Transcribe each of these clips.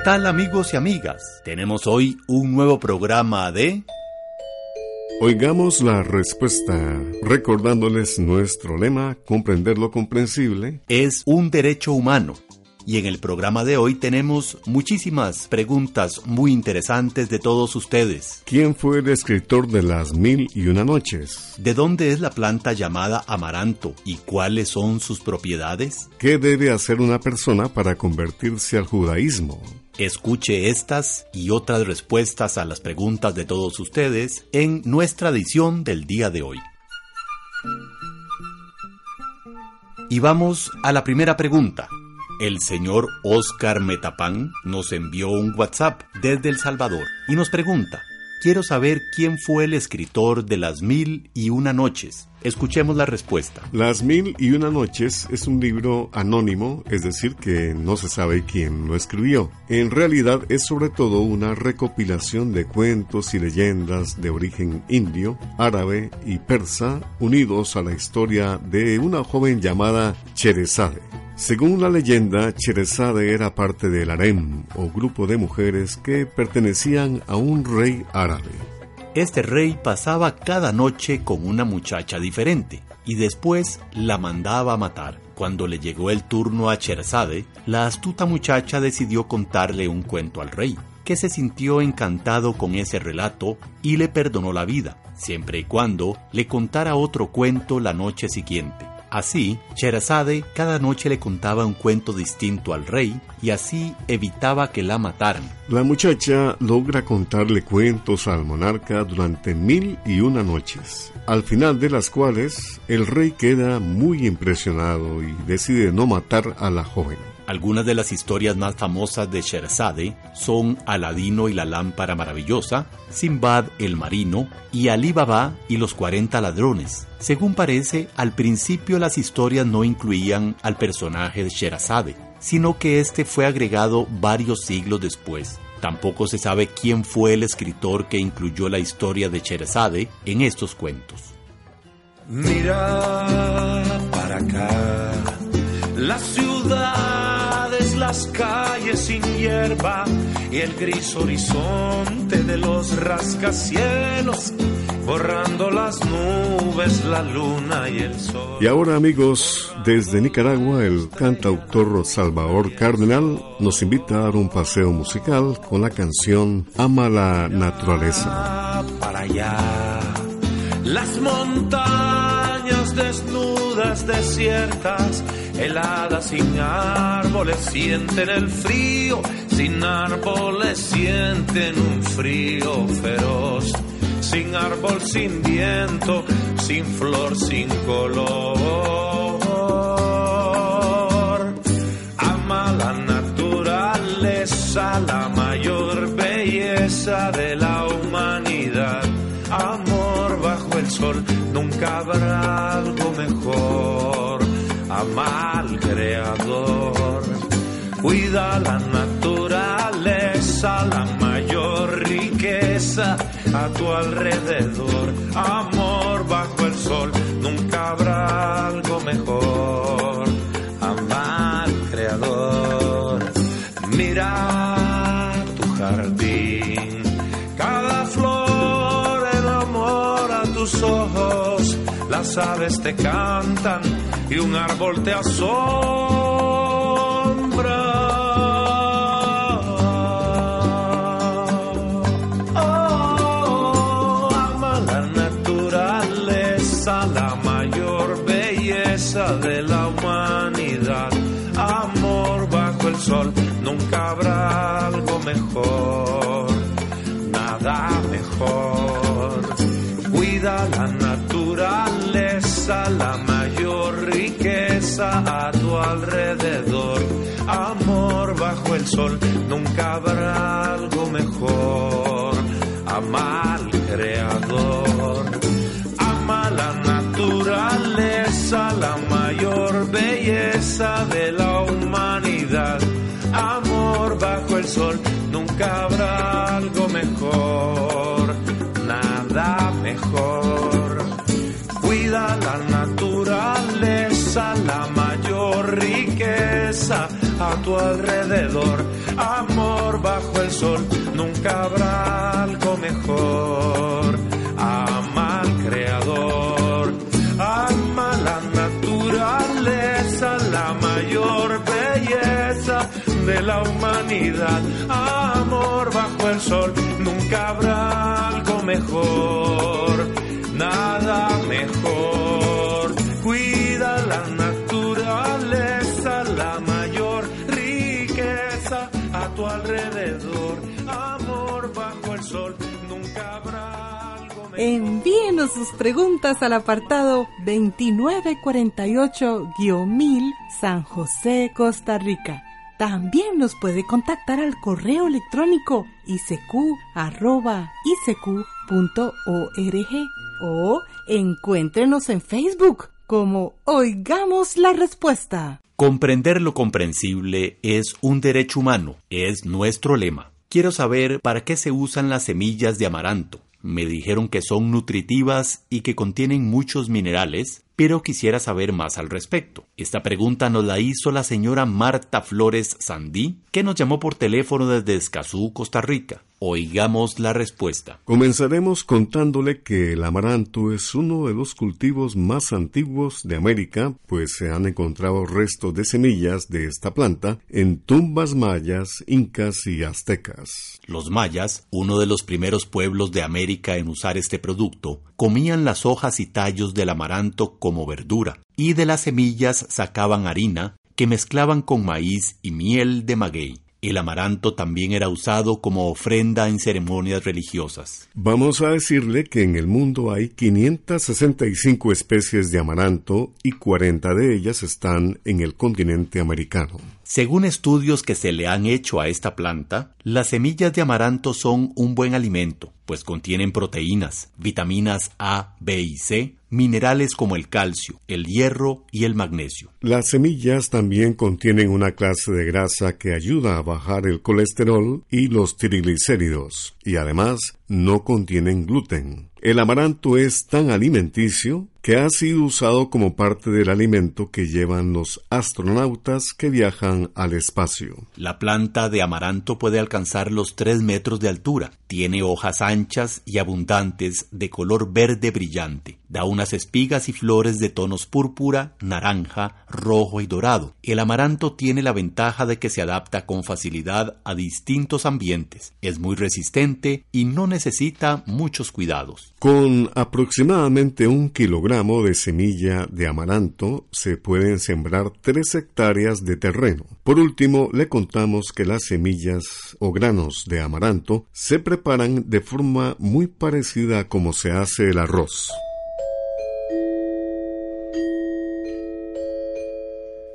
¿Qué tal amigos y amigas? Tenemos hoy un nuevo programa de... Oigamos la respuesta, recordándoles nuestro lema, comprender lo comprensible. Es un derecho humano. Y en el programa de hoy tenemos muchísimas preguntas muy interesantes de todos ustedes. ¿Quién fue el escritor de las mil y una noches? ¿De dónde es la planta llamada amaranto y cuáles son sus propiedades? ¿Qué debe hacer una persona para convertirse al judaísmo? Escuche estas y otras respuestas a las preguntas de todos ustedes en nuestra edición del día de hoy. Y vamos a la primera pregunta. El señor Oscar Metapán nos envió un WhatsApp desde El Salvador y nos pregunta, quiero saber quién fue el escritor de Las Mil y Una Noches. Escuchemos la respuesta. Las Mil y Una Noches es un libro anónimo, es decir, que no se sabe quién lo escribió. En realidad es sobre todo una recopilación de cuentos y leyendas de origen indio, árabe y persa unidos a la historia de una joven llamada Cherezade. Según la leyenda, Cherezade era parte del harem o grupo de mujeres que pertenecían a un rey árabe. Este rey pasaba cada noche con una muchacha diferente y después la mandaba a matar. Cuando le llegó el turno a Cherezade, la astuta muchacha decidió contarle un cuento al rey, que se sintió encantado con ese relato y le perdonó la vida, siempre y cuando le contara otro cuento la noche siguiente. Así, Sherazade cada noche le contaba un cuento distinto al rey y así evitaba que la mataran. La muchacha logra contarle cuentos al monarca durante mil y una noches, al final de las cuales el rey queda muy impresionado y decide no matar a la joven. Algunas de las historias más famosas de Sherazade son Aladino y la lámpara maravillosa, Simbad el marino y Ali Baba y los 40 ladrones. Según parece, al principio las historias no incluían al personaje de Sherazade, sino que este fue agregado varios siglos después. Tampoco se sabe quién fue el escritor que incluyó la historia de Sherazade en estos cuentos. Mira para acá, la ciudad las calles sin hierba y el gris horizonte de los rascacielos, borrando las nubes, la luna y el sol. Y ahora amigos, desde Nicaragua el cantautor Salvador Cardenal nos invita a dar un paseo musical con la canción Ama la naturaleza. Para allá, las montañas desnudas, desiertas, heladas sin árboles, sienten el frío, sin árboles sienten un frío feroz, sin árbol, sin viento, sin flor, sin color. Nunca habrá algo mejor. Ama al creador, cuida la naturaleza, la mayor riqueza a tu alrededor. Amor bajo el sol, nunca habrá algo mejor. Te cantan y un árbol te asombra. Alrededor. Amor bajo el sol, nunca habrá algo mejor. Ama al creador, ama la naturaleza, la mayor belleza de la humanidad. Amor bajo el sol, nunca habrá algo mejor, nada mejor. A tu alrededor. Amor bajo el sol, nunca habrá algo mejor. Ama al creador, ama la naturaleza, la mayor belleza de la humanidad. Amor bajo el sol, nunca habrá algo mejor. Nada mejor. Alrededor. Amor bajo el sol, nunca habrá algo mejor. Envíenos sus preguntas al apartado 2948-1000 San José, Costa Rica. También nos puede contactar al correo electrónico isq.isq.org o encuéntrenos en Facebook como Oigamos la Respuesta. Comprender lo comprensible es un derecho humano, es nuestro lema. Quiero saber para qué se usan las semillas de amaranto. Me dijeron que son nutritivas y que contienen muchos minerales, pero quisiera saber más al respecto. Esta pregunta nos la hizo la señora Marta Flores Sandí, que nos llamó por teléfono desde Escazú, Costa Rica. Oigamos la respuesta. Comenzaremos contándole que el amaranto es uno de los cultivos más antiguos de América, pues se han encontrado restos de semillas de esta planta en tumbas mayas, incas y aztecas. Los mayas, uno de los primeros pueblos de América en usar este producto, comían las hojas y tallos del amaranto como verdura, y de las semillas sacaban harina que mezclaban con maíz y miel de maguey. El amaranto también era usado como ofrenda en ceremonias religiosas. Vamos a decirle que en el mundo hay 565 especies de amaranto y 40 de ellas están en el continente americano. Según estudios que se le han hecho a esta planta, las semillas de amaranto son un buen alimento, pues contienen proteínas, vitaminas A, B y C, minerales como el calcio, el hierro y el magnesio. Las semillas también contienen una clase de grasa que ayuda a bajar el colesterol y los triglicéridos, y además no contienen gluten. El amaranto es tan alimenticio que ha sido usado como parte del alimento que llevan los astronautas que viajan al espacio. La planta de amaranto puede alcanzar los 3 metros de altura. Tiene hojas anchas y abundantes de color verde brillante. Da unas espigas y flores de tonos púrpura, naranja, rojo y dorado. El amaranto tiene la ventaja de que se adapta con facilidad a distintos ambientes. Es muy resistente y no necesita muchos cuidados. Con aproximadamente un kilogramo de semilla de amaranto se pueden sembrar 3 hectáreas de terreno. Por último, le contamos que las semillas o granos de amaranto se preparan de forma muy parecida a como se hace el arroz.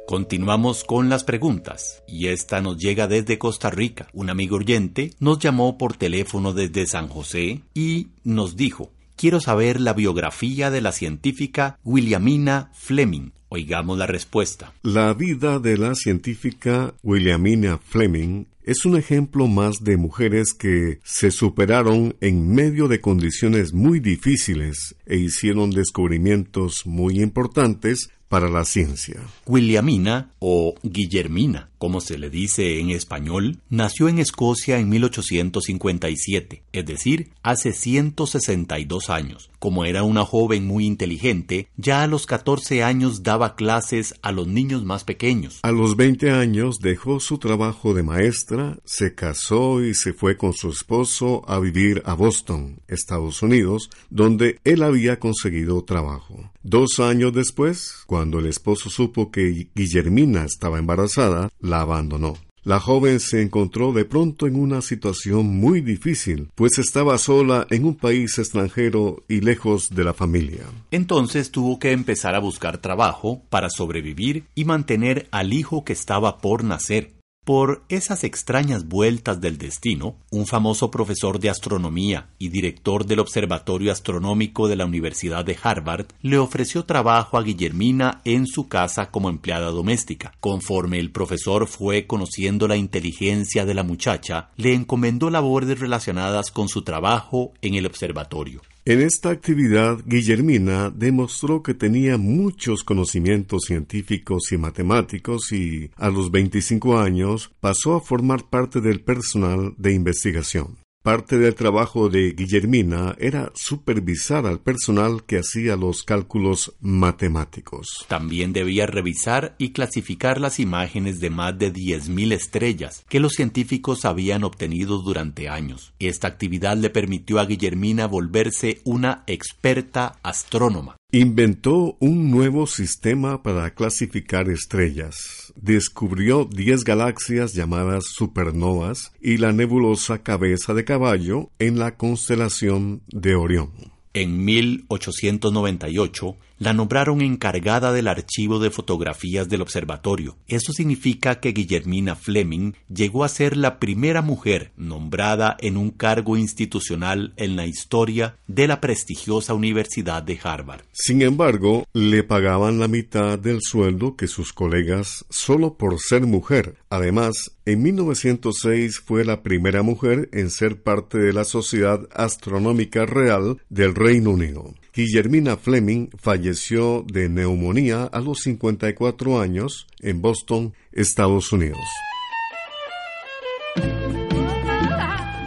Continuamos con las preguntas y esta nos llega desde Costa Rica. Un amigo oyente nos llamó por teléfono desde San José y nos dijo, quiero saber la biografía de la científica Williamina Fleming. Oigamos la respuesta. La vida de la científica Williamina Fleming es un ejemplo más de mujeres que se superaron en medio de condiciones muy difíciles e hicieron descubrimientos muy importantes para la ciencia. Williamina, o Guillermina, como se le dice en español, nació en Escocia en 1857, es decir, hace 162 años. Como era una joven muy inteligente, ya a los 14 años daba clases a los niños más pequeños. A los 20 años dejó su trabajo de maestra, se casó y se fue con su esposo a vivir a Boston, Estados Unidos, donde él había conseguido trabajo. Dos años después, cuando el esposo supo que Guillermina estaba embarazada, la abandonó. La joven se encontró de pronto en una situación muy difícil, pues estaba sola en un país extranjero y lejos de la familia. Entonces tuvo que empezar a buscar trabajo para sobrevivir y mantener al hijo que estaba por nacer. Por esas extrañas vueltas del destino, un famoso profesor de astronomía y director del Observatorio Astronómico de la Universidad de Harvard le ofreció trabajo a Guillermina en su casa como empleada doméstica. Conforme el profesor fue conociendo la inteligencia de la muchacha, le encomendó labores relacionadas con su trabajo en el observatorio. En esta actividad, Guillermina demostró que tenía muchos conocimientos científicos y matemáticos y, a los 25 años, pasó a formar parte del personal de investigación. Parte del trabajo de Guillermina era supervisar al personal que hacía los cálculos matemáticos. También debía revisar y clasificar las imágenes de más de 10.000 estrellas que los científicos habían obtenido durante años. Esta actividad le permitió a Guillermina volverse una experta astrónoma. Inventó un nuevo sistema para clasificar estrellas. Descubrió 10 galaxias llamadas supernovas y la nebulosa cabeza de caballo en la constelación de Orión. En 1898, la nombraron encargada del archivo de fotografías del observatorio. Eso significa que Guillermina Fleming llegó a ser la primera mujer nombrada en un cargo institucional en la historia de la prestigiosa Universidad de Harvard. Sin embargo, le pagaban la mitad del sueldo que sus colegas solo por ser mujer. Además, en 1906 fue la primera mujer en ser parte de la Sociedad Astronómica Real del Reino Unido. Guillermina Fleming falleció de neumonía a los 54 años en Boston, Estados Unidos.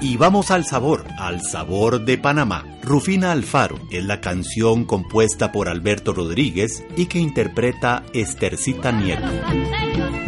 Y vamos al sabor, al sabor de Panamá. Rufina Alfaro es la canción compuesta por Alberto Rodríguez y que interpreta Estercita Nieto.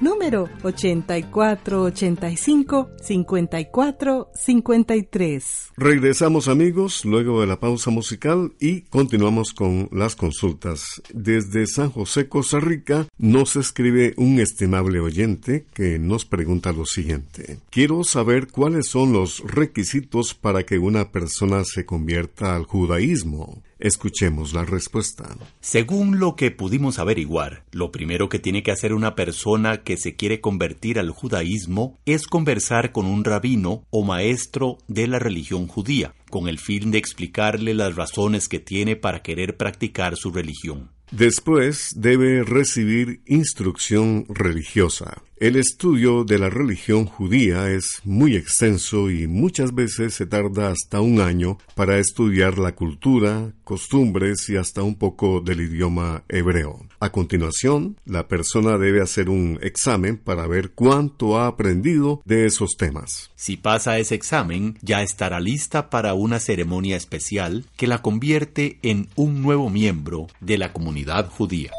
número 8485-5453. Regresamos amigos luego de la pausa musical y continuamos con las consultas. Desde San José, Costa Rica, nos escribe un estimable oyente que nos pregunta lo siguiente. Quiero saber cuáles son los requisitos para que una persona se convierta al judaísmo. Escuchemos la respuesta. Según lo que pudimos averiguar, lo primero que tiene que hacer una persona que se quiere convertir al judaísmo es conversar con un rabino o maestro de la religión judía, con el fin de explicarle las razones que tiene para querer practicar su religión. Después debe recibir instrucción religiosa. El estudio de la religión judía es muy extenso y muchas veces se tarda hasta un año para estudiar la cultura, costumbres y hasta un poco del idioma hebreo. A continuación, la persona debe hacer un examen para ver cuánto ha aprendido de esos temas. Si pasa ese examen, ya estará lista para una ceremonia especial que la convierte en un nuevo miembro de la comunidad judía.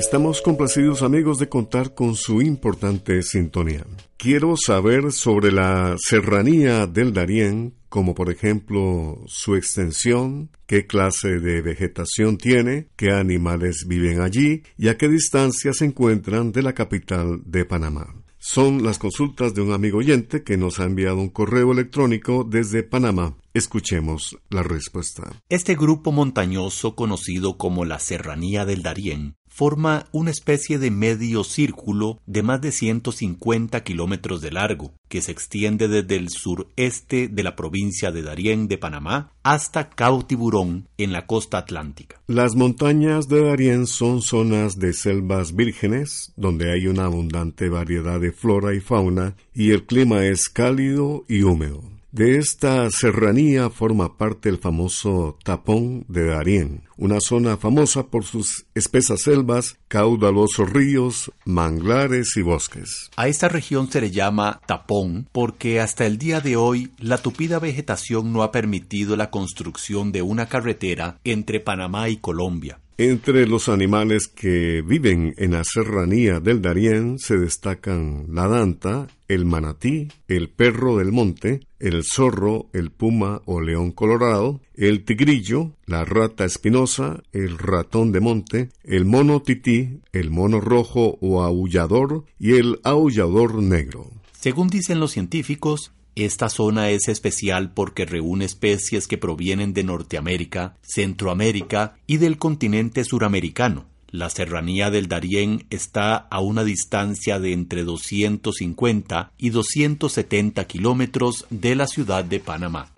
Estamos complacidos amigos de contar con su importante sintonía. Quiero saber sobre la serranía del Darién, como por ejemplo su extensión, qué clase de vegetación tiene, qué animales viven allí y a qué distancia se encuentran de la capital de Panamá. Son las consultas de un amigo oyente que nos ha enviado un correo electrónico desde Panamá. Escuchemos la respuesta. Este grupo montañoso conocido como la Serranía del Darién forma una especie de medio círculo de más de 150 kilómetros de largo, que se extiende desde el sureste de la provincia de Darién de Panamá hasta Cabo Tiburón en la costa atlántica. Las montañas de Darién son zonas de selvas vírgenes, donde hay una abundante variedad de flora y fauna, y el clima es cálido y húmedo. De esta serranía forma parte el famoso Tapón de Darién, una zona famosa por sus espesas selvas, caudalosos ríos, manglares y bosques. A esta región se le llama Tapón porque hasta el día de hoy la tupida vegetación no ha permitido la construcción de una carretera entre Panamá y Colombia. Entre los animales que viven en la serranía del Darién se destacan la danta, el manatí, el perro del monte, el zorro, el puma o león colorado, el tigrillo, la rata espinosa, el ratón de monte, el mono tití, el mono rojo o aullador y el aullador negro. Según dicen los científicos, esta zona es especial porque reúne especies que provienen de Norteamérica, Centroamérica y del continente suramericano. La serranía del Darién está a una distancia de entre 250 y 270 kilómetros de la ciudad de Panamá.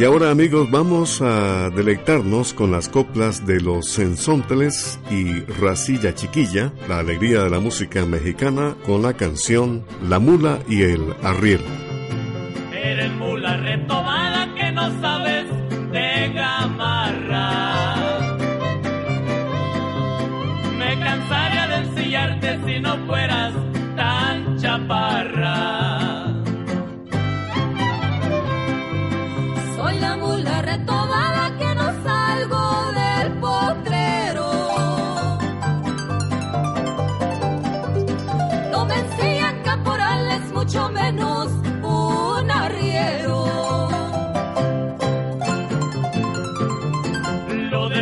Y ahora amigos vamos a deleitarnos con las coplas de los Sensónteles y Racilla Chiquilla, la alegría de la música mexicana con la canción La Mula y el Arriero.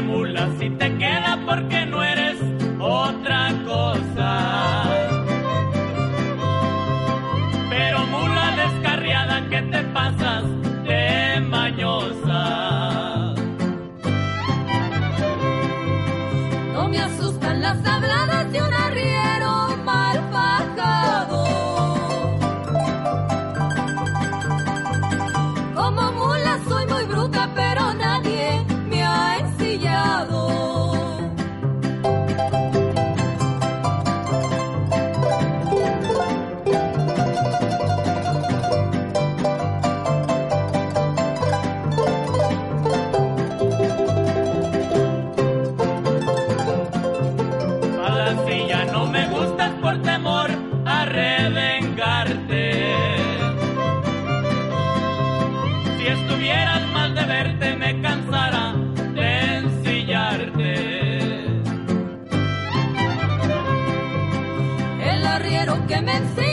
Me cansara de ensillar arriero que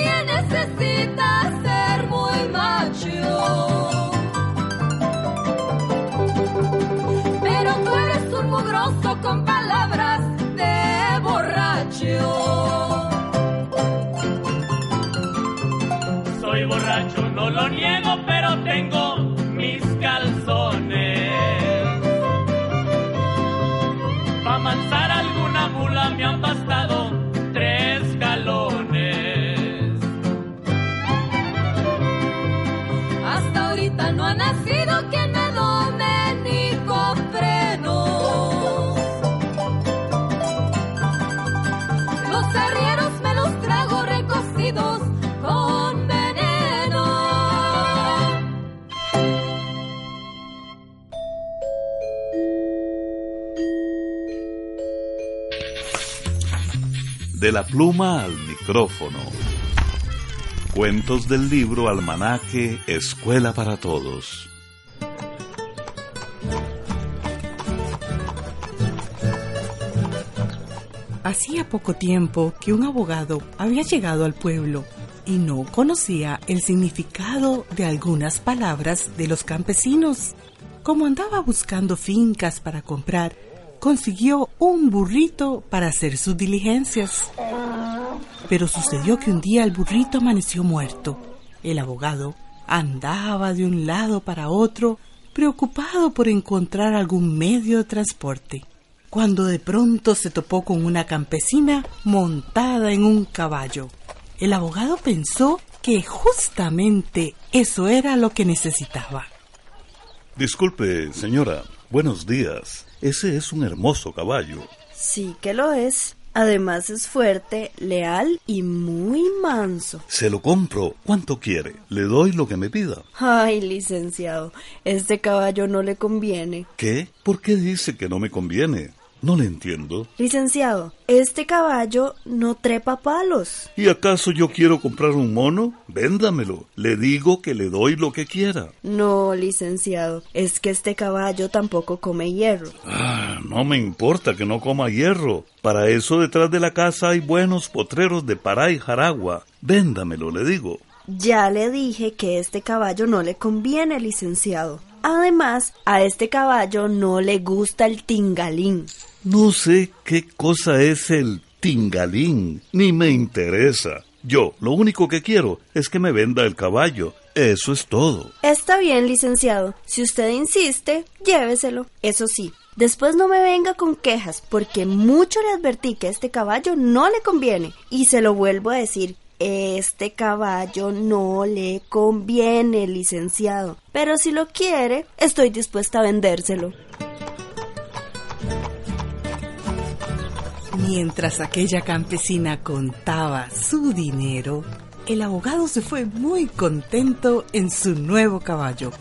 De la pluma al micrófono. Cuentos del libro Almanaque Escuela para Todos. Hacía poco tiempo que un abogado había llegado al pueblo y no conocía el significado de algunas palabras de los campesinos. Como andaba buscando fincas para comprar, consiguió un burrito para hacer sus diligencias. Pero sucedió que un día el burrito amaneció muerto. El abogado andaba de un lado para otro, preocupado por encontrar algún medio de transporte, cuando de pronto se topó con una campesina montada en un caballo. El abogado pensó que justamente eso era lo que necesitaba. Disculpe, señora. Buenos días. Ese es un hermoso caballo. Sí que lo es. Además es fuerte, leal y muy manso. Se lo compro. ¿Cuánto quiere? Le doy lo que me pida. Ay, licenciado, este caballo no le conviene. ¿Qué? ¿Por qué dice que no me conviene? No le entiendo. Licenciado, este caballo no trepa palos. ¿Y acaso yo quiero comprar un mono? Véndamelo. Le digo que le doy lo que quiera. No, licenciado, es que este caballo tampoco come hierro. Ah, no me importa que no coma hierro. Para eso detrás de la casa hay buenos potreros de Pará y Jaragua. Véndamelo, le digo. Ya le dije que este caballo no le conviene, licenciado. Además, a este caballo no le gusta el tingalín. No sé qué cosa es el tingalín, ni me interesa. Yo lo único que quiero es que me venda el caballo. Eso es todo. Está bien, licenciado. Si usted insiste, lléveselo. Eso sí, después no me venga con quejas, porque mucho le advertí que este caballo no le conviene. Y se lo vuelvo a decir, este caballo no le conviene, licenciado. Pero si lo quiere, estoy dispuesta a vendérselo. Mientras aquella campesina contaba su dinero, el abogado se fue muy contento en su nuevo caballo.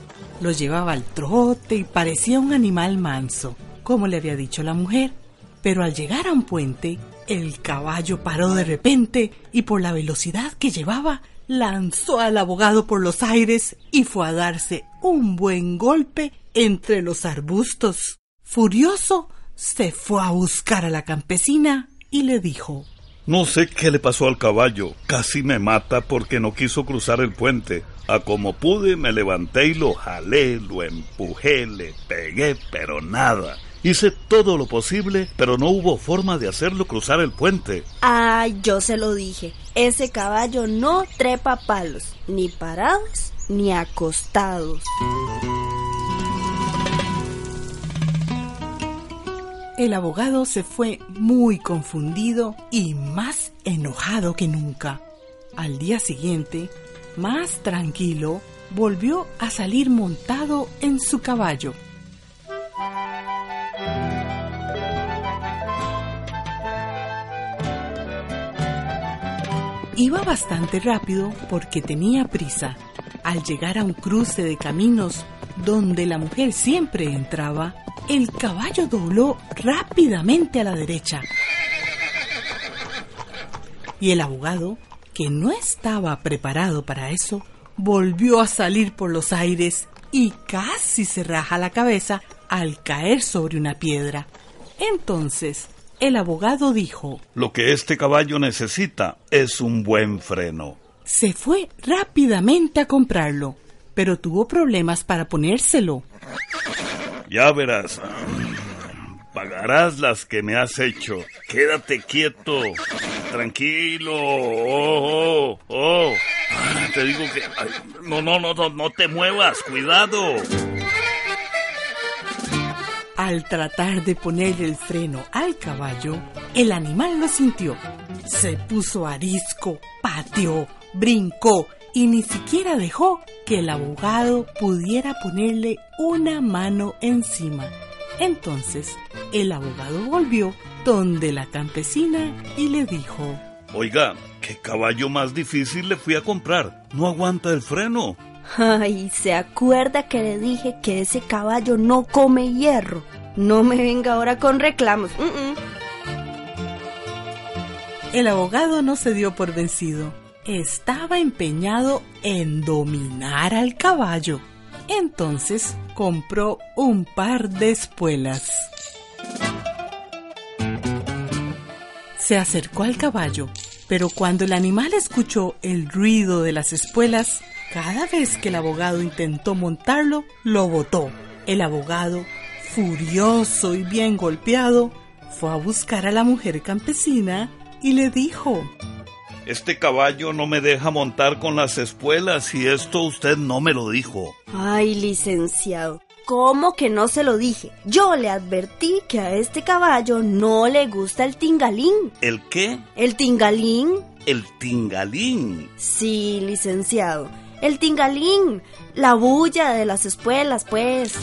Lo llevaba al trote y parecía un animal manso, como le había dicho la mujer. Pero al llegar a un puente, el caballo paró de repente y por la velocidad que llevaba, lanzó al abogado por los aires y fue a darse un buen golpe entre los arbustos. Furioso, se fue a buscar a la campesina y le dijo No sé qué le pasó al caballo. Casi me mata porque no quiso cruzar el puente. A como pude me levanté y lo jalé, lo empujé, le pegué, pero nada. Hice todo lo posible, pero no hubo forma de hacerlo cruzar el puente. Ay, yo se lo dije. Ese caballo no trepa palos, ni parados ni acostados. El abogado se fue muy confundido y más enojado que nunca. Al día siguiente, más tranquilo, volvió a salir montado en su caballo. Iba bastante rápido porque tenía prisa. Al llegar a un cruce de caminos donde la mujer siempre entraba, el caballo dobló rápidamente a la derecha. Y el abogado, que no estaba preparado para eso, volvió a salir por los aires y casi se raja la cabeza al caer sobre una piedra. Entonces, El abogado dijo, Lo que este caballo necesita es un buen freno. se fue rápidamente a comprarlo, pero tuvo problemas para ponérselo. Ya verás. Pagarás las que me has hecho. Quédate quieto. Tranquilo. Oh, oh, oh. Te digo que... No, no, no, no, no te muevas. Cuidado. Al tratar de ponerle el freno al caballo, el animal lo sintió. Se puso arisco, pateó, brincó y ni siquiera dejó que el abogado pudiera ponerle una mano encima. Entonces, el abogado volvió donde la campesina y le dijo, Oiga, ¿qué caballo más difícil le fui a comprar? No aguanta el freno. Ay, ¿se acuerda que le dije que ese caballo no come hierro? No me venga ahora con reclamos. Mm, mm. El abogado no se dio por vencido. Estaba empeñado en dominar al caballo. Entonces compró un par de espuelas. Se acercó al caballo, pero cuando el animal escuchó el ruido de las espuelas, cada vez que el abogado intentó montarlo, lo botó. El abogado, furioso y bien golpeado, fue a buscar a la mujer campesina y le dijo, Este caballo no me deja montar con las espuelas y esto usted no me lo dijo. Ay, licenciado. ¿Cómo que no se lo dije? Yo le advertí que a este caballo no le gusta el tingalín. ¿El qué? ¿El tingalín? El tingalín. Sí, licenciado. El tingalín. La bulla de las espuelas, pues.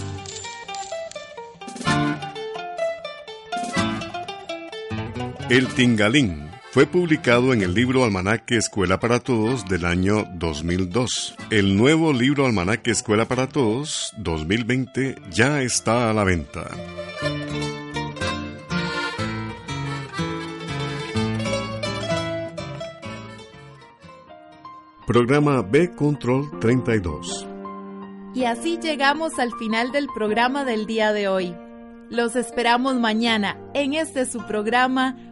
El Tingalín fue publicado en el libro Almanaque Escuela para Todos del año 2002. El nuevo libro Almanaque Escuela para Todos 2020 ya está a la venta. Programa B Control 32. Y así llegamos al final del programa del día de hoy. Los esperamos mañana en este su programa